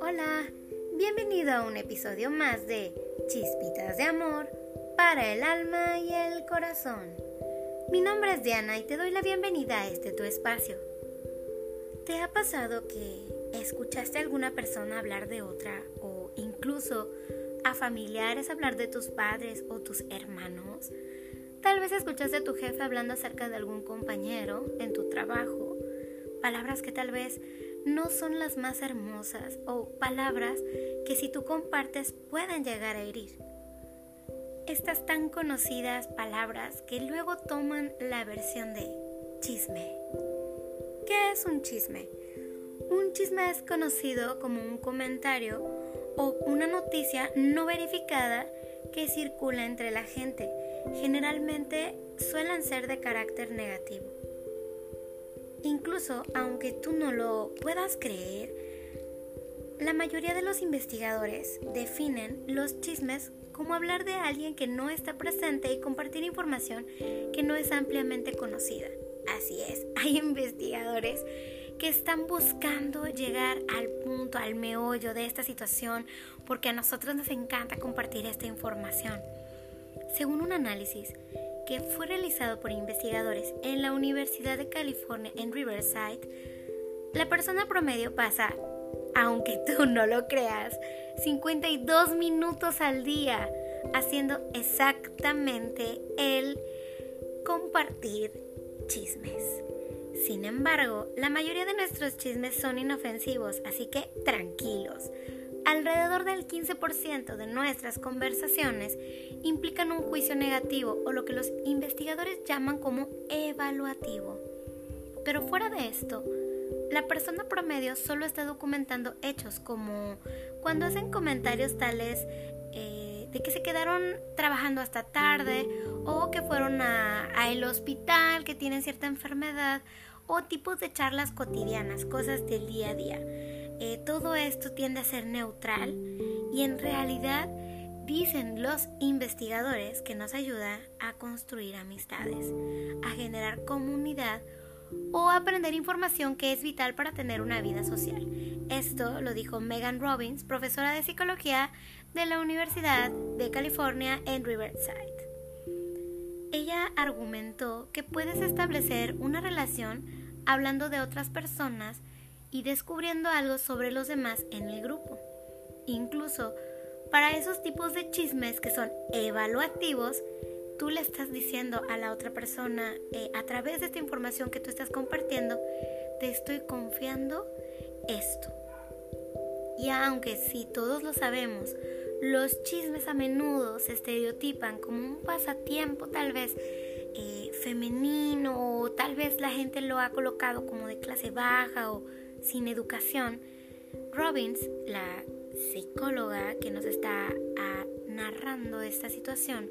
Hola, bienvenido a un episodio más de Chispitas de Amor para el alma y el corazón. Mi nombre es Diana y te doy la bienvenida a este tu espacio. ¿Te ha pasado que escuchaste a alguna persona hablar de otra o incluso a familiares hablar de tus padres o tus hermanos? Tal vez escuchaste a tu jefe hablando acerca de algún compañero en tu trabajo, palabras que tal vez no son las más hermosas o palabras que si tú compartes pueden llegar a herir. Estas tan conocidas palabras que luego toman la versión de chisme. ¿Qué es un chisme? Un chisme es conocido como un comentario o una noticia no verificada que circula entre la gente. Generalmente suelen ser de carácter negativo. Incluso aunque tú no lo puedas creer, la mayoría de los investigadores definen los chismes como hablar de alguien que no está presente y compartir información que no es ampliamente conocida. Así es, hay investigadores que están buscando llegar al punto, al meollo de esta situación, porque a nosotros nos encanta compartir esta información. Según un análisis, que fue realizado por investigadores en la Universidad de California en Riverside, la persona promedio pasa, aunque tú no lo creas, 52 minutos al día haciendo exactamente el compartir chismes. Sin embargo, la mayoría de nuestros chismes son inofensivos, así que tranquilos. Alrededor del 15% de nuestras conversaciones implican un juicio negativo o lo que los investigadores llaman como evaluativo. Pero fuera de esto, la persona promedio solo está documentando hechos como cuando hacen comentarios tales eh, de que se quedaron trabajando hasta tarde o que fueron al hospital, que tienen cierta enfermedad o tipos de charlas cotidianas, cosas del día a día. Eh, todo esto tiende a ser neutral y en realidad dicen los investigadores que nos ayuda a construir amistades, a generar comunidad o aprender información que es vital para tener una vida social. Esto lo dijo Megan Robbins, profesora de psicología de la Universidad de California en Riverside. Ella argumentó que puedes establecer una relación hablando de otras personas y descubriendo algo sobre los demás en el grupo. Incluso para esos tipos de chismes que son evaluativos, tú le estás diciendo a la otra persona, eh, a través de esta información que tú estás compartiendo, te estoy confiando esto. Y aunque si todos lo sabemos, los chismes a menudo se estereotipan como un pasatiempo tal vez eh, femenino o tal vez la gente lo ha colocado como de clase baja o sin educación, Robbins, la psicóloga que nos está ah, narrando esta situación,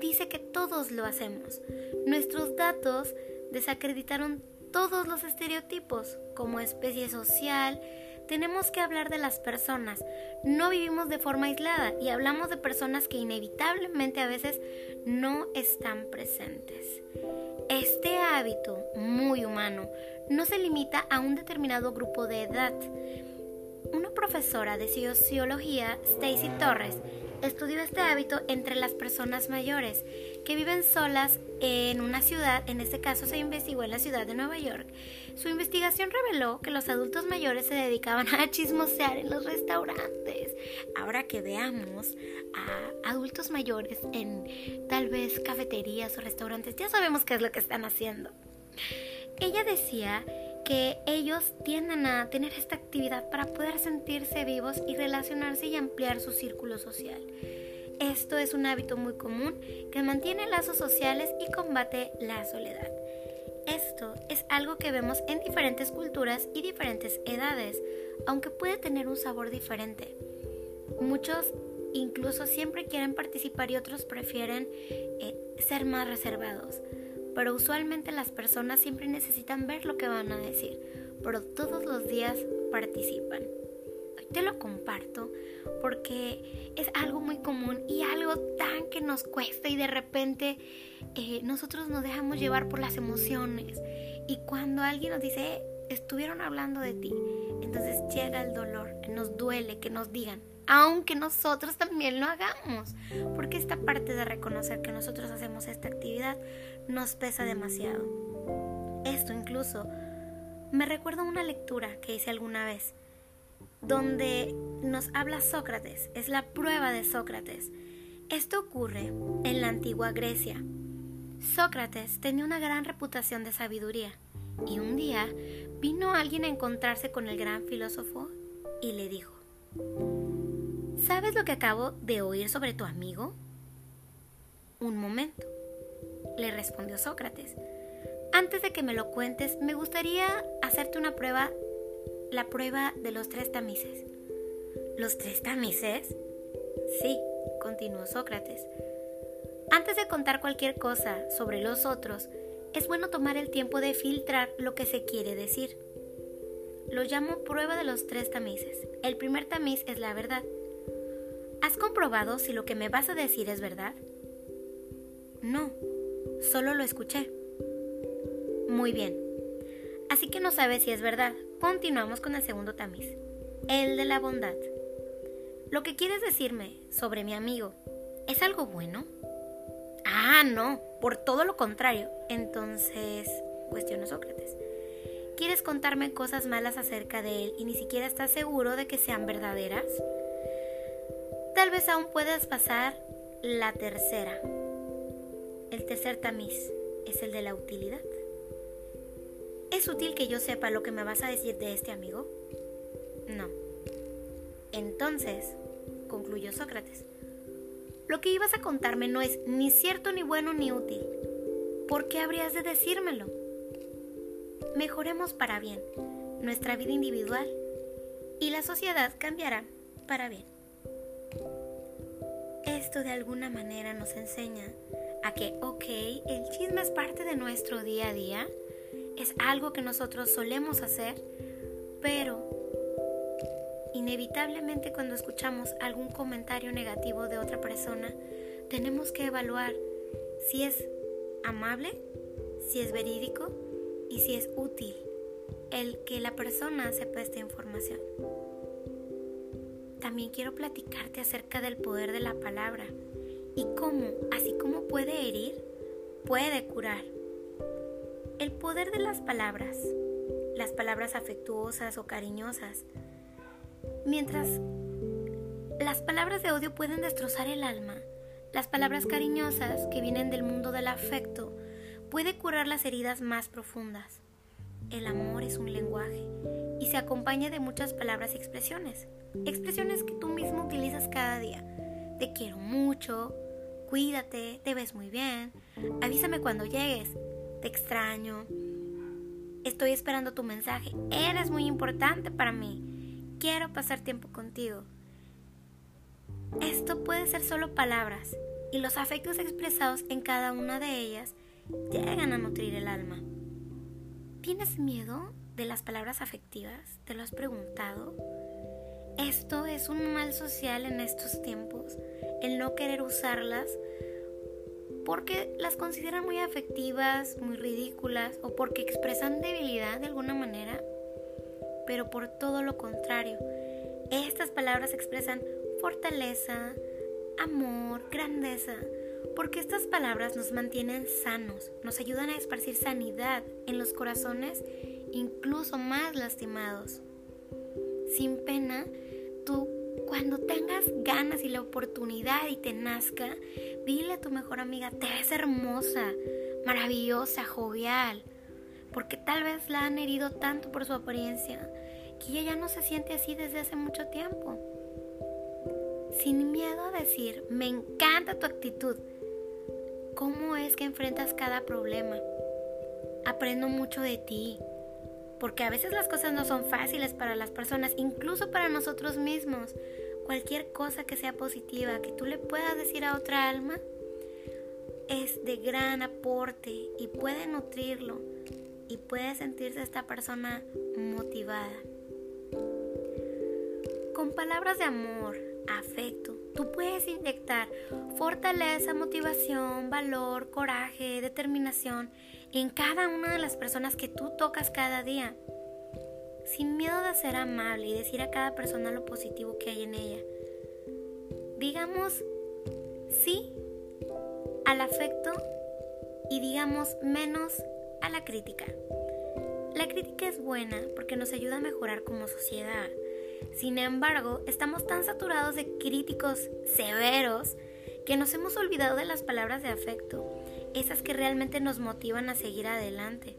dice que todos lo hacemos. Nuestros datos desacreditaron todos los estereotipos como especie social, tenemos que hablar de las personas. No vivimos de forma aislada y hablamos de personas que inevitablemente a veces no están presentes. Este hábito muy humano no se limita a un determinado grupo de edad. Una profesora de sociología, Stacy Torres, estudió este hábito entre las personas mayores que viven solas en una ciudad, en este caso se investigó en la ciudad de Nueva York. Su investigación reveló que los adultos mayores se dedicaban a chismosear en los restaurantes. Ahora que veamos a adultos mayores en tal vez cafeterías o restaurantes, ya sabemos qué es lo que están haciendo. Ella decía que ellos tienden a tener esta actividad para poder sentirse vivos y relacionarse y ampliar su círculo social. Esto es un hábito muy común que mantiene lazos sociales y combate la soledad. Esto es algo que vemos en diferentes culturas y diferentes edades, aunque puede tener un sabor diferente. Muchos incluso siempre quieren participar y otros prefieren eh, ser más reservados pero usualmente las personas siempre necesitan ver lo que van a decir, pero todos los días participan. Te lo comparto porque es algo muy común y algo tan que nos cuesta y de repente eh, nosotros nos dejamos llevar por las emociones y cuando alguien nos dice, estuvieron hablando de ti, entonces llega el dolor, nos duele que nos digan, aunque nosotros también lo hagamos, porque esta parte de reconocer que nosotros hacemos esta actividad nos pesa demasiado. Esto incluso me recuerda una lectura que hice alguna vez, donde nos habla Sócrates, es la prueba de Sócrates. Esto ocurre en la antigua Grecia. Sócrates tenía una gran reputación de sabiduría y un día vino alguien a encontrarse con el gran filósofo y le dijo, ¿Sabes lo que acabo de oír sobre tu amigo? Un momento, le respondió Sócrates. Antes de que me lo cuentes, me gustaría hacerte una prueba, la prueba de los tres tamices. ¿Los tres tamices? Sí, continuó Sócrates. Antes de contar cualquier cosa sobre los otros, es bueno tomar el tiempo de filtrar lo que se quiere decir. Lo llamo prueba de los tres tamices. El primer tamiz es la verdad. ¿Has comprobado si lo que me vas a decir es verdad? No, solo lo escuché. Muy bien. Así que no sabes si es verdad. Continuamos con el segundo tamiz, el de la bondad. Lo que quieres decirme sobre mi amigo, ¿es algo bueno? Ah, no, por todo lo contrario. Entonces, cuestionó Sócrates. ¿Quieres contarme cosas malas acerca de él y ni siquiera estás seguro de que sean verdaderas? Tal vez aún puedas pasar la tercera. El tercer tamiz es el de la utilidad. ¿Es útil que yo sepa lo que me vas a decir de este amigo? No. Entonces, concluyó Sócrates, lo que ibas a contarme no es ni cierto, ni bueno, ni útil. ¿Por qué habrías de decírmelo? Mejoremos para bien nuestra vida individual y la sociedad cambiará para bien. Esto de alguna manera nos enseña a que, ok, el chisme es parte de nuestro día a día, es algo que nosotros solemos hacer, pero Inevitablemente cuando escuchamos algún comentario negativo de otra persona, tenemos que evaluar si es amable, si es verídico y si es útil el que la persona sepa esta información. También quiero platicarte acerca del poder de la palabra y cómo, así como puede herir, puede curar. El poder de las palabras, las palabras afectuosas o cariñosas, Mientras las palabras de odio pueden destrozar el alma, las palabras cariñosas que vienen del mundo del afecto puede curar las heridas más profundas. El amor es un lenguaje y se acompaña de muchas palabras y expresiones. Expresiones que tú mismo utilizas cada día. Te quiero mucho, cuídate, te ves muy bien, avísame cuando llegues, te extraño, estoy esperando tu mensaje, eres muy importante para mí quiero pasar tiempo contigo. Esto puede ser solo palabras y los afectos expresados en cada una de ellas llegan a nutrir el alma. ¿Tienes miedo de las palabras afectivas? ¿Te lo has preguntado? Esto es un mal social en estos tiempos, el no querer usarlas porque las consideran muy afectivas, muy ridículas o porque expresan debilidad de alguna manera pero por todo lo contrario. Estas palabras expresan fortaleza, amor, grandeza, porque estas palabras nos mantienen sanos, nos ayudan a esparcir sanidad en los corazones incluso más lastimados. Sin pena, tú cuando tengas ganas y la oportunidad y te nazca, dile a tu mejor amiga, te ves hermosa, maravillosa, jovial, porque tal vez la han herido tanto por su apariencia que ella ya no se siente así desde hace mucho tiempo. Sin miedo a decir, me encanta tu actitud. ¿Cómo es que enfrentas cada problema? Aprendo mucho de ti, porque a veces las cosas no son fáciles para las personas, incluso para nosotros mismos. Cualquier cosa que sea positiva, que tú le puedas decir a otra alma, es de gran aporte y puede nutrirlo y puede sentirse esta persona motivada. con palabras de amor, afecto, tú puedes inyectar fortaleza, motivación, valor, coraje, determinación en cada una de las personas que tú tocas cada día. Sin miedo de ser amable y decir a cada persona lo positivo que hay en ella. Digamos sí al afecto y digamos menos a la crítica. La crítica es buena porque nos ayuda a mejorar como sociedad. Sin embargo, estamos tan saturados de críticos severos que nos hemos olvidado de las palabras de afecto, esas que realmente nos motivan a seguir adelante.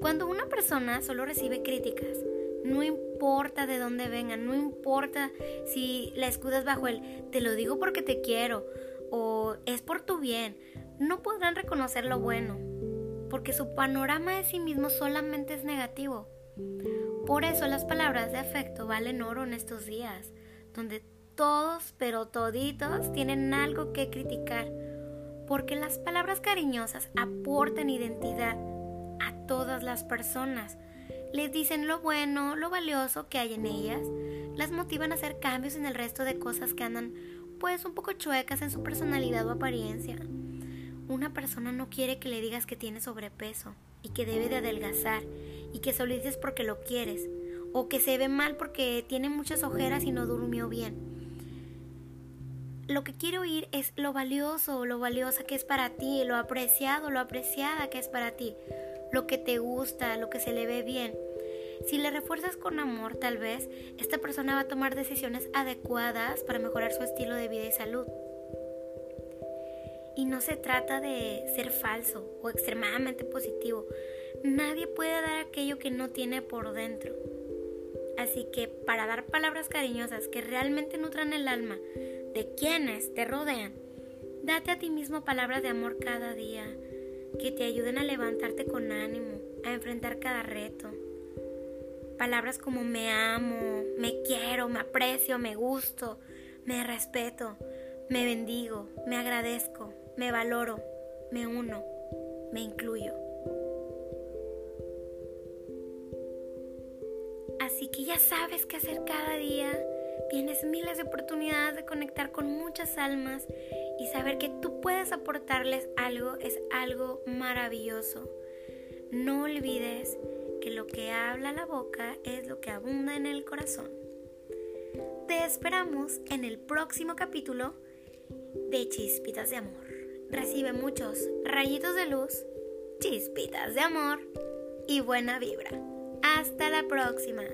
Cuando una persona solo recibe críticas, no importa de dónde vengan, no importa si la escudas bajo el te lo digo porque te quiero o es por tu bien, no podrán reconocer lo bueno, porque su panorama de sí mismo solamente es negativo. Por eso las palabras de afecto valen oro en estos días, donde todos, pero toditos, tienen algo que criticar, porque las palabras cariñosas aportan identidad a todas las personas. Les dicen lo bueno, lo valioso que hay en ellas, las motivan a hacer cambios en el resto de cosas que andan pues un poco chuecas en su personalidad o apariencia. Una persona no quiere que le digas que tiene sobrepeso y que debe de adelgazar y que solo dices porque lo quieres o que se ve mal porque tiene muchas ojeras y no durmió bien. Lo que quiero oír es lo valioso, lo valiosa que es para ti, lo apreciado, lo apreciada que es para ti, lo que te gusta, lo que se le ve bien. Si le refuerzas con amor, tal vez esta persona va a tomar decisiones adecuadas para mejorar su estilo de vida y salud. Y no se trata de ser falso o extremadamente positivo. Nadie puede dar aquello que no tiene por dentro. Así que para dar palabras cariñosas que realmente nutran el alma de quienes te rodean, date a ti mismo palabras de amor cada día que te ayuden a levantarte con ánimo, a enfrentar cada reto. Palabras como me amo, me quiero, me aprecio, me gusto, me respeto, me bendigo, me agradezco, me valoro, me uno, me incluyo. Así que ya sabes qué hacer cada día. Tienes miles de oportunidades de conectar con muchas almas y saber que tú puedes aportarles algo es algo maravilloso. No olvides que lo que habla la boca es lo que abunda en el corazón. Te esperamos en el próximo capítulo de Chispitas de Amor recibe muchos rayitos de luz, chispitas de amor y buena vibra. Hasta la próxima.